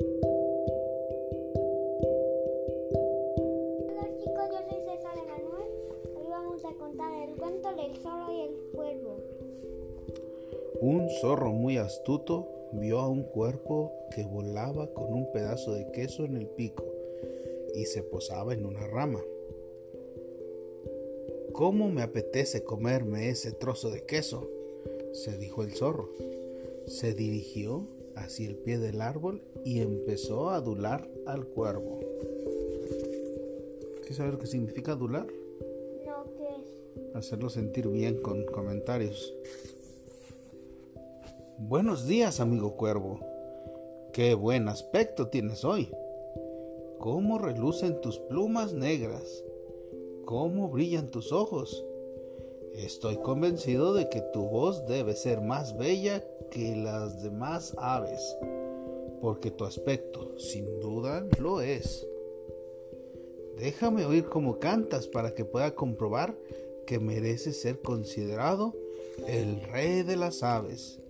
Hola chicos, yo soy César Emanuel. Hoy vamos a contar el cuento del zorro y el cuervo. Un zorro muy astuto vio a un cuervo que volaba con un pedazo de queso en el pico y se posaba en una rama. ¿Cómo me apetece comerme ese trozo de queso? se dijo el zorro. Se dirigió hacia el pie del árbol y empezó a adular al cuervo. ¿Quieres saber qué significa adular? No, ¿qué es? Hacerlo sentir bien con comentarios. Buenos días, amigo cuervo. Qué buen aspecto tienes hoy. Cómo relucen tus plumas negras. Cómo brillan tus ojos. Estoy convencido de que tu voz debe ser más bella que las demás aves, porque tu aspecto, sin duda, lo es. Déjame oír cómo cantas para que pueda comprobar que mereces ser considerado el rey de las aves.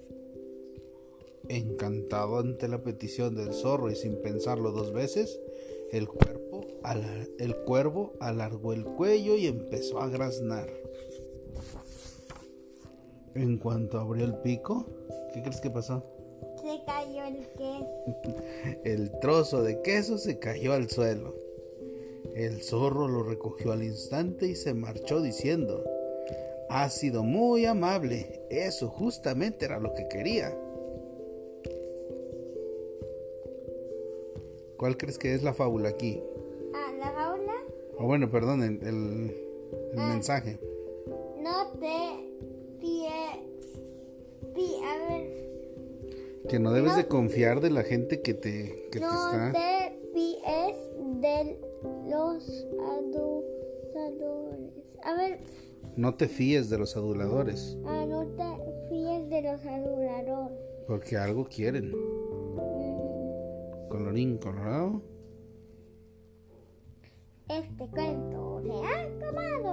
Encantado ante la petición del zorro y sin pensarlo dos veces, el, cuerpo, el cuervo alargó el cuello y empezó a graznar. En cuanto abrió el pico, ¿qué crees que pasó? Se cayó el queso. el trozo de queso se cayó al suelo. El zorro lo recogió al instante y se marchó diciendo, Ha sido muy amable, eso justamente era lo que quería. ¿Cuál crees que es la fábula aquí? Ah, la fábula. O bueno, perdón, el, el, el Ah. mensaje. No te. Pi, a ver. Que no debes No. de confiar de la gente que te, que te no está... te de los aduladores. A ver, No te fíes de los aduladores, ah, no te fíes de los aduladores. porque algo quieren. Mm, Colorín colorado. Este cuento se ha acabado.